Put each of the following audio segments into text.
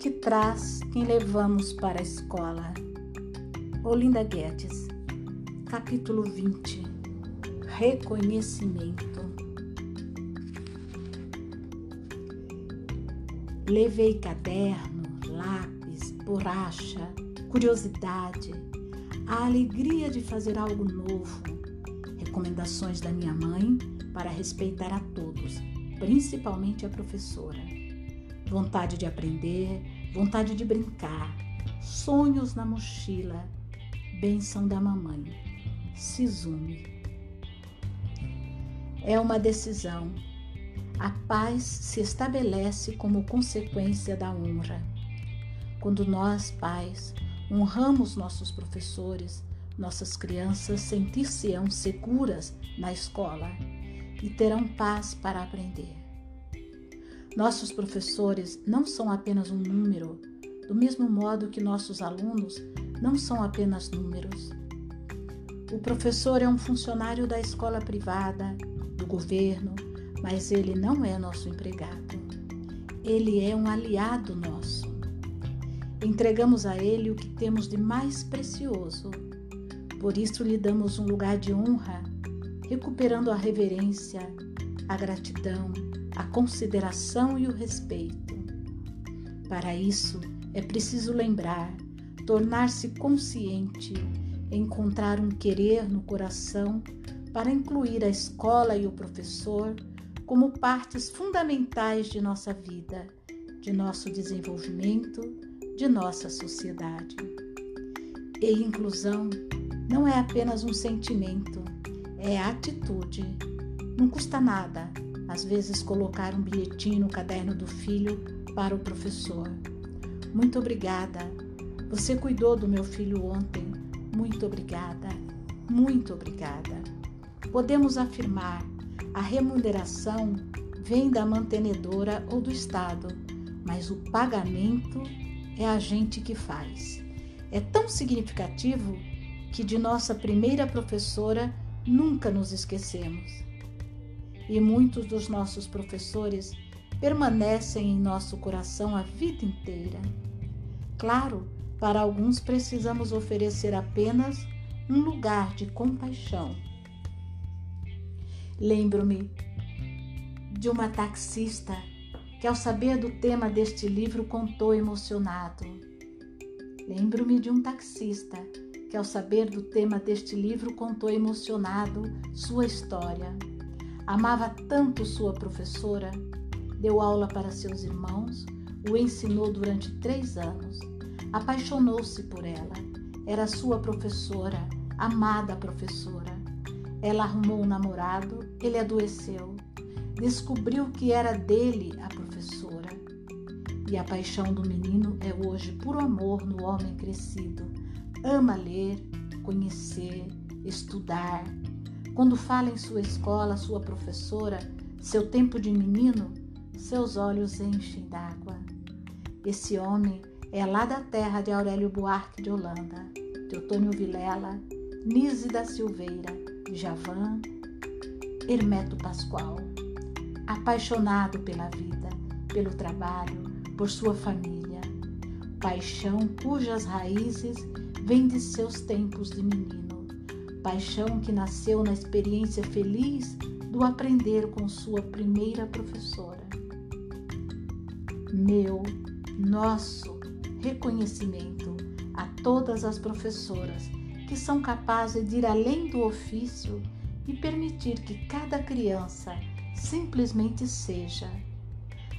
que traz quem levamos para a escola. Olinda Guedes, capítulo 20 Reconhecimento. Levei caderno, lápis, borracha, curiosidade, a alegria de fazer algo novo, recomendações da minha mãe para respeitar a todos, principalmente a professora. Vontade de aprender, vontade de brincar, sonhos na mochila, bênção da mamãe. Sizume. É uma decisão. A paz se estabelece como consequência da honra. Quando nós, pais, honramos nossos professores, nossas crianças sentir-se-ão seguras na escola e terão paz para aprender. Nossos professores não são apenas um número, do mesmo modo que nossos alunos não são apenas números. O professor é um funcionário da escola privada, do governo, mas ele não é nosso empregado. Ele é um aliado nosso. Entregamos a ele o que temos de mais precioso. Por isso lhe damos um lugar de honra, recuperando a reverência, a gratidão, a consideração e o respeito. Para isso, é preciso lembrar, tornar-se consciente, encontrar um querer no coração para incluir a escola e o professor como partes fundamentais de nossa vida, de nosso desenvolvimento, de nossa sociedade. E inclusão não é apenas um sentimento, é atitude. Não custa nada, às vezes, colocar um bilhetinho no caderno do filho para o professor. Muito obrigada. Você cuidou do meu filho ontem. Muito obrigada. Muito obrigada. Podemos afirmar: a remuneração vem da mantenedora ou do Estado, mas o pagamento é a gente que faz. É tão significativo que de nossa primeira professora nunca nos esquecemos. E muitos dos nossos professores permanecem em nosso coração a vida inteira. Claro, para alguns precisamos oferecer apenas um lugar de compaixão. Lembro-me de uma taxista que, ao saber do tema deste livro, contou emocionado. Lembro-me de um taxista que, ao saber do tema deste livro, contou emocionado sua história. Amava tanto sua professora deu aula para seus irmãos, o ensinou durante três anos. Apaixonou-se por ela. Era sua professora, amada professora. Ela arrumou um namorado, ele adoeceu. Descobriu que era dele a professora. E a paixão do menino é hoje puro amor no homem crescido. Ama ler, conhecer, estudar. Quando fala em sua escola, sua professora, seu tempo de menino, seus olhos enchem d'água. Esse homem é lá da terra de Aurélio Buarque de Holanda, Teotônio Vilela, Nise da Silveira, Javan, Hermeto Pascoal. Apaixonado pela vida, pelo trabalho, por sua família. Paixão cujas raízes vêm de seus tempos de menino. Paixão que nasceu na experiência feliz do aprender com sua primeira professora meu, nosso reconhecimento a todas as professoras que são capazes de ir além do ofício e permitir que cada criança simplesmente seja.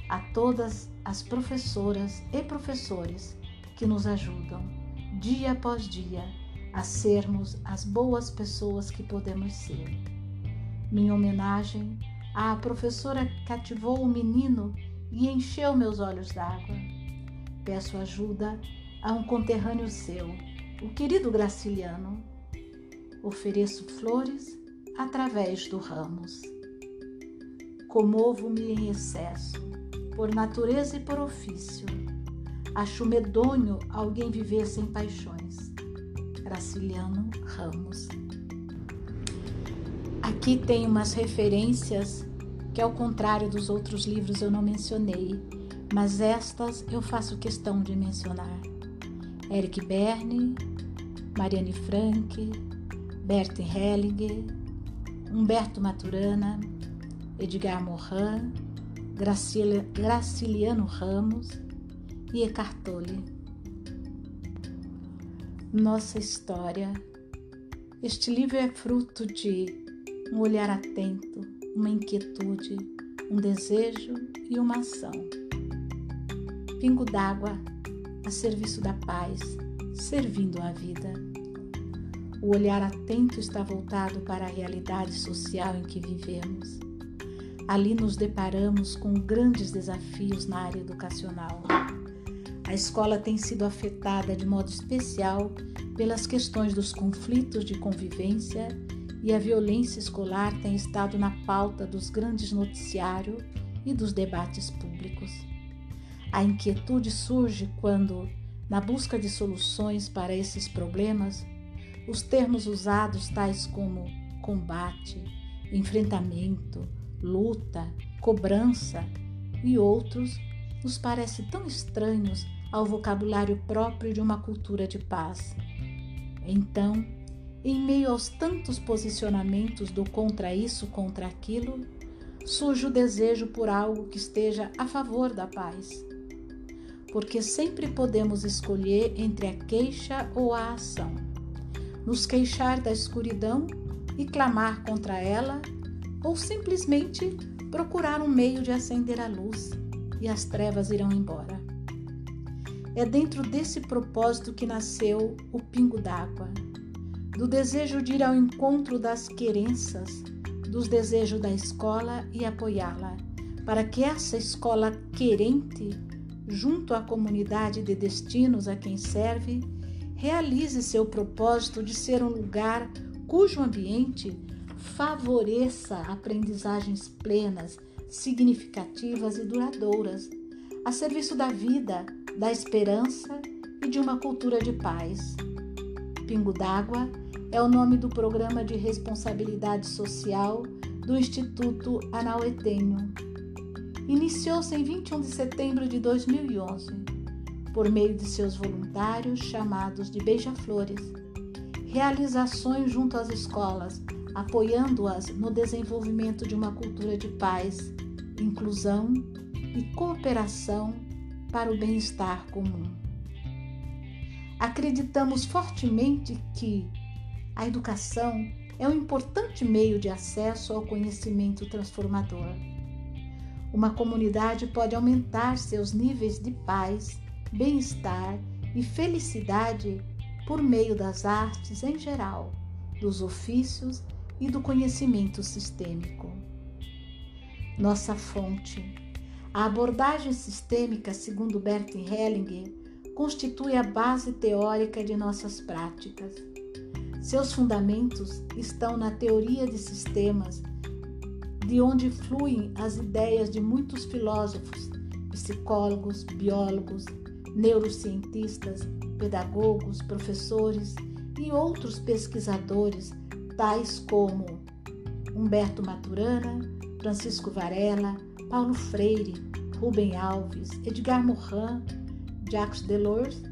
A todas as professoras e professores que nos ajudam, dia após dia, a sermos as boas pessoas que podemos ser. Minha homenagem à professora cativou o menino e encheu meus olhos d'água. Peço ajuda a um conterrâneo seu, o querido Graciliano. Ofereço flores através do ramos. Comovo-me em excesso, por natureza e por ofício. Acho medonho alguém viver sem paixões. Graciliano Ramos. Aqui tem umas referências que ao contrário dos outros livros eu não mencionei, mas estas eu faço questão de mencionar. Eric Berne, Mariane Frank, Bert Hellinger, Humberto Maturana, Edgar Morin, Graciliano Ramos e Eckhart Tolle. Nossa história. Este livro é fruto de um olhar atento, uma inquietude, um desejo e uma ação. Pingo d'água a serviço da paz, servindo a vida. O olhar atento está voltado para a realidade social em que vivemos. Ali nos deparamos com grandes desafios na área educacional. A escola tem sido afetada de modo especial pelas questões dos conflitos de convivência e a violência escolar tem estado na pauta dos grandes noticiários e dos debates públicos. A inquietude surge quando, na busca de soluções para esses problemas, os termos usados, tais como combate, enfrentamento, luta, cobrança e outros, nos parecem tão estranhos ao vocabulário próprio de uma cultura de paz. Então, em meio aos tantos posicionamentos do contra isso, contra aquilo, surge o desejo por algo que esteja a favor da paz. Porque sempre podemos escolher entre a queixa ou a ação nos queixar da escuridão e clamar contra ela, ou simplesmente procurar um meio de acender a luz e as trevas irão embora. É dentro desse propósito que nasceu o Pingo d'Água, do desejo de ir ao encontro das querenças, dos desejos da escola e apoiá-la, para que essa escola querente, junto à comunidade de destinos a quem serve, realize seu propósito de ser um lugar cujo ambiente favoreça aprendizagens plenas, significativas e duradouras, a serviço da vida, da esperança e de uma cultura de paz. Pingo d'Água é o nome do programa de responsabilidade social do Instituto Anauetenho. Iniciou-se em 21 de setembro de 2011 por meio de seus voluntários chamados de beija-flores, realizações junto às escolas, apoiando-as no desenvolvimento de uma cultura de paz, inclusão e cooperação para o bem-estar comum. Acreditamos fortemente que a educação é um importante meio de acesso ao conhecimento transformador. Uma comunidade pode aumentar seus níveis de paz bem-estar e felicidade por meio das artes em geral, dos ofícios e do conhecimento sistêmico. Nossa fonte. A abordagem sistêmica, segundo Bert Hellinger, constitui a base teórica de nossas práticas. Seus fundamentos estão na teoria de sistemas, de onde fluem as ideias de muitos filósofos, psicólogos, biólogos, neurocientistas, pedagogos, professores e outros pesquisadores, tais como Humberto Maturana, Francisco Varela, Paulo Freire, Rubem Alves, Edgar Morin, Jacques Delors,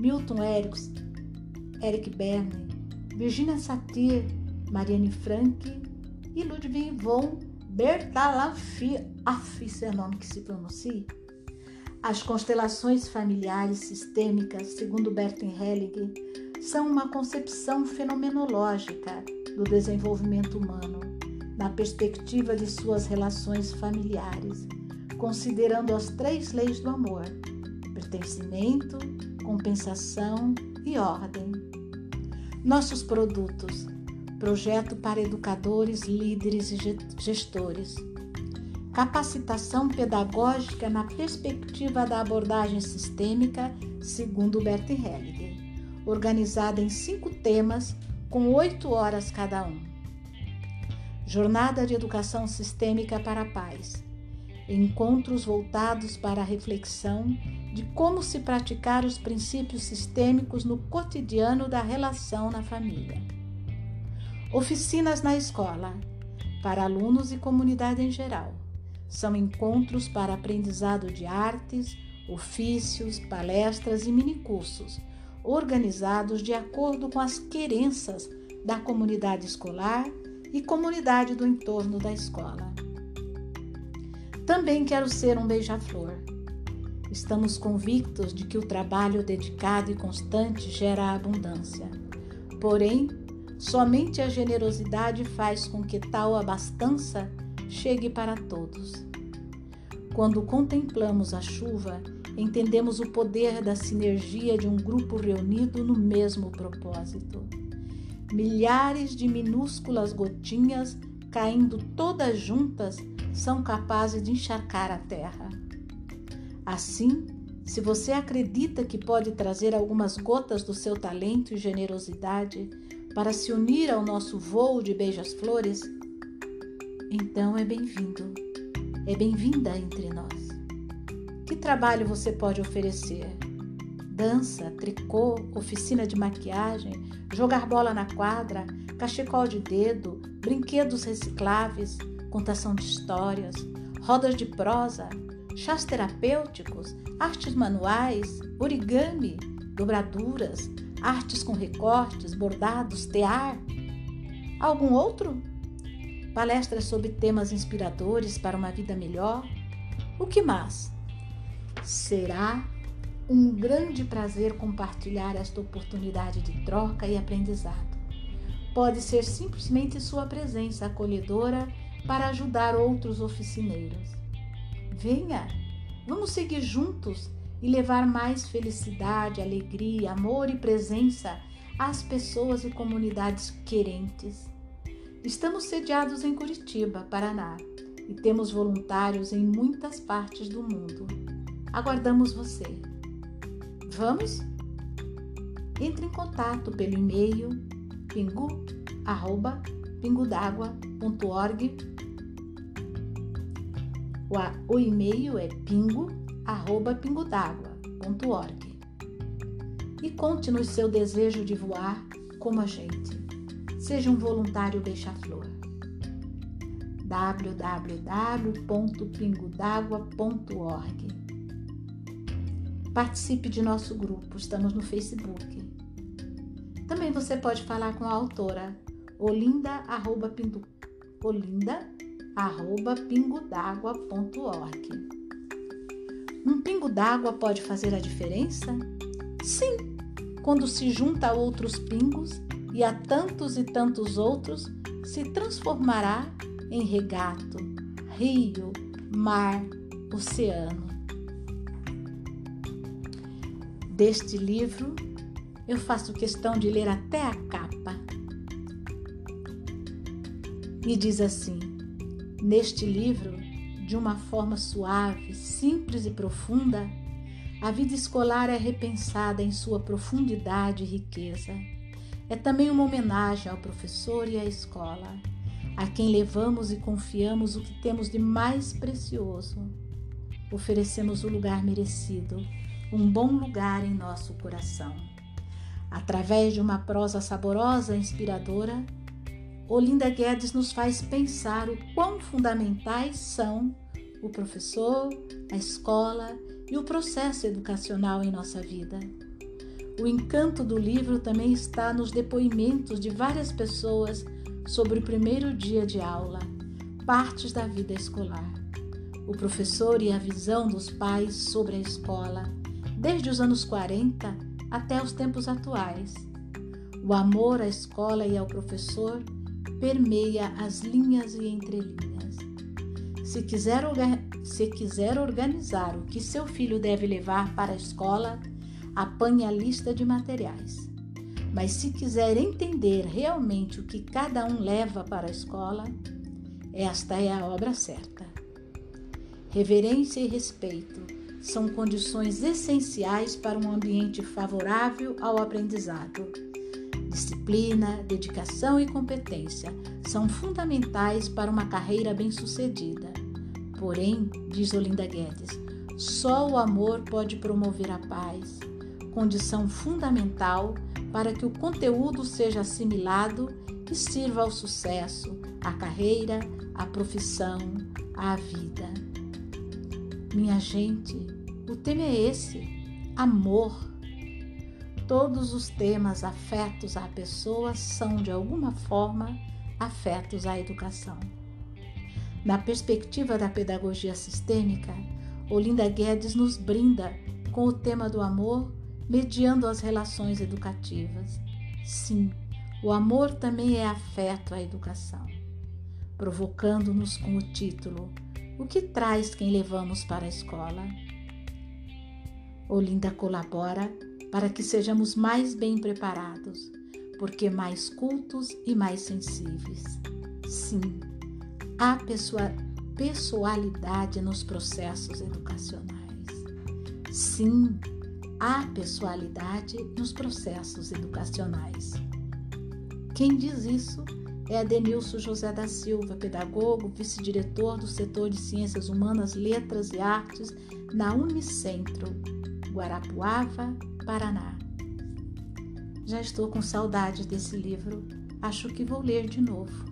Milton Erickson, Eric Berne, Virginia Satir, Marianne Frank e Ludwig von Bertalanffy, esse é o nome que se pronuncia, as constelações familiares sistêmicas, segundo Bertin Hellinger, são uma concepção fenomenológica do desenvolvimento humano, na perspectiva de suas relações familiares, considerando as três leis do amor: pertencimento, compensação e ordem. Nossos produtos: projeto para educadores, líderes e gestores capacitação pedagógica na perspectiva da abordagem sistêmica, segundo Bert Hellinger, organizada em cinco temas com oito horas cada um. Jornada de Educação Sistêmica para a Paz. Encontros voltados para a reflexão de como se praticar os princípios sistêmicos no cotidiano da relação na família. Oficinas na escola, para alunos e comunidade em geral são encontros para aprendizado de artes, ofícios, palestras e minicursos, organizados de acordo com as querenças da comunidade escolar e comunidade do entorno da escola. Também quero ser um beija-flor. Estamos convictos de que o trabalho dedicado e constante gera abundância. Porém, somente a generosidade faz com que tal abastança chegue para todos. Quando contemplamos a chuva, entendemos o poder da sinergia de um grupo reunido no mesmo propósito. Milhares de minúsculas gotinhas caindo todas juntas são capazes de encharcar a terra. Assim, se você acredita que pode trazer algumas gotas do seu talento e generosidade para se unir ao nosso voo de beijas-flores, então é bem-vindo, é bem-vinda entre nós. Que trabalho você pode oferecer? Dança, tricô, oficina de maquiagem, jogar bola na quadra, cachecol de dedo, brinquedos recicláveis, contação de histórias, rodas de prosa, chás terapêuticos, artes manuais, origami, dobraduras, artes com recortes, bordados, tear. Algum outro? palestras sobre temas inspiradores para uma vida melhor. O que mais? Será um grande prazer compartilhar esta oportunidade de troca e aprendizado. Pode ser simplesmente sua presença acolhedora para ajudar outros oficineiros. Venha, vamos seguir juntos e levar mais felicidade, alegria, amor e presença às pessoas e comunidades querentes. Estamos sediados em Curitiba, Paraná, e temos voluntários em muitas partes do mundo. Aguardamos você. Vamos? Entre em contato pelo e-mail pingu@pingodagua.org. O e-mail é pingo@pingodagua.org. E conte-nos seu desejo de voar como a gente. Seja um voluntário beija-flor. www.pingodagua.org Participe de nosso grupo, estamos no Facebook. Também você pode falar com a autora olinda@pingodagua.org. Um pingo d'água pode fazer a diferença? Sim, quando se junta a outros pingos e a tantos e tantos outros se transformará em regato, rio, mar, oceano. Deste livro, eu faço questão de ler até a capa. E diz assim: Neste livro, de uma forma suave, simples e profunda, a vida escolar é repensada em sua profundidade e riqueza é também uma homenagem ao professor e à escola, a quem levamos e confiamos o que temos de mais precioso. Oferecemos o lugar merecido, um bom lugar em nosso coração. Através de uma prosa saborosa e inspiradora, Olinda Guedes nos faz pensar o quão fundamentais são o professor, a escola e o processo educacional em nossa vida. O encanto do livro também está nos depoimentos de várias pessoas sobre o primeiro dia de aula, partes da vida escolar. O professor e a visão dos pais sobre a escola, desde os anos 40 até os tempos atuais. O amor à escola e ao professor permeia as linhas e entrelinhas. Se quiser, se quiser organizar o que seu filho deve levar para a escola, apanhe a lista de materiais. Mas se quiser entender realmente o que cada um leva para a escola, esta é a obra certa. Reverência e respeito são condições essenciais para um ambiente favorável ao aprendizado. Disciplina, dedicação e competência são fundamentais para uma carreira bem-sucedida. Porém, diz Olinda Guedes, só o amor pode promover a paz, condição fundamental para que o conteúdo seja assimilado e sirva ao sucesso, à carreira, à profissão, à vida. Minha gente, o tema é esse: amor. Todos os temas afetos à pessoa são, de alguma forma, afetos à educação. Na perspectiva da pedagogia sistêmica, Olinda Guedes nos brinda com o tema do amor mediando as relações educativas. Sim, o amor também é afeto à educação, provocando-nos com o título O que traz quem levamos para a escola? Olinda colabora para que sejamos mais bem preparados, porque mais cultos e mais sensíveis. Sim, há pessoa, pessoalidade nos processos educacionais. Sim, há pessoalidade nos processos educacionais. Quem diz isso é Adenilson José da Silva, pedagogo, vice-diretor do setor de Ciências Humanas, Letras e Artes na Unicentro, Guarapuava, Paraná. Já estou com saudade desse livro, acho que vou ler de novo.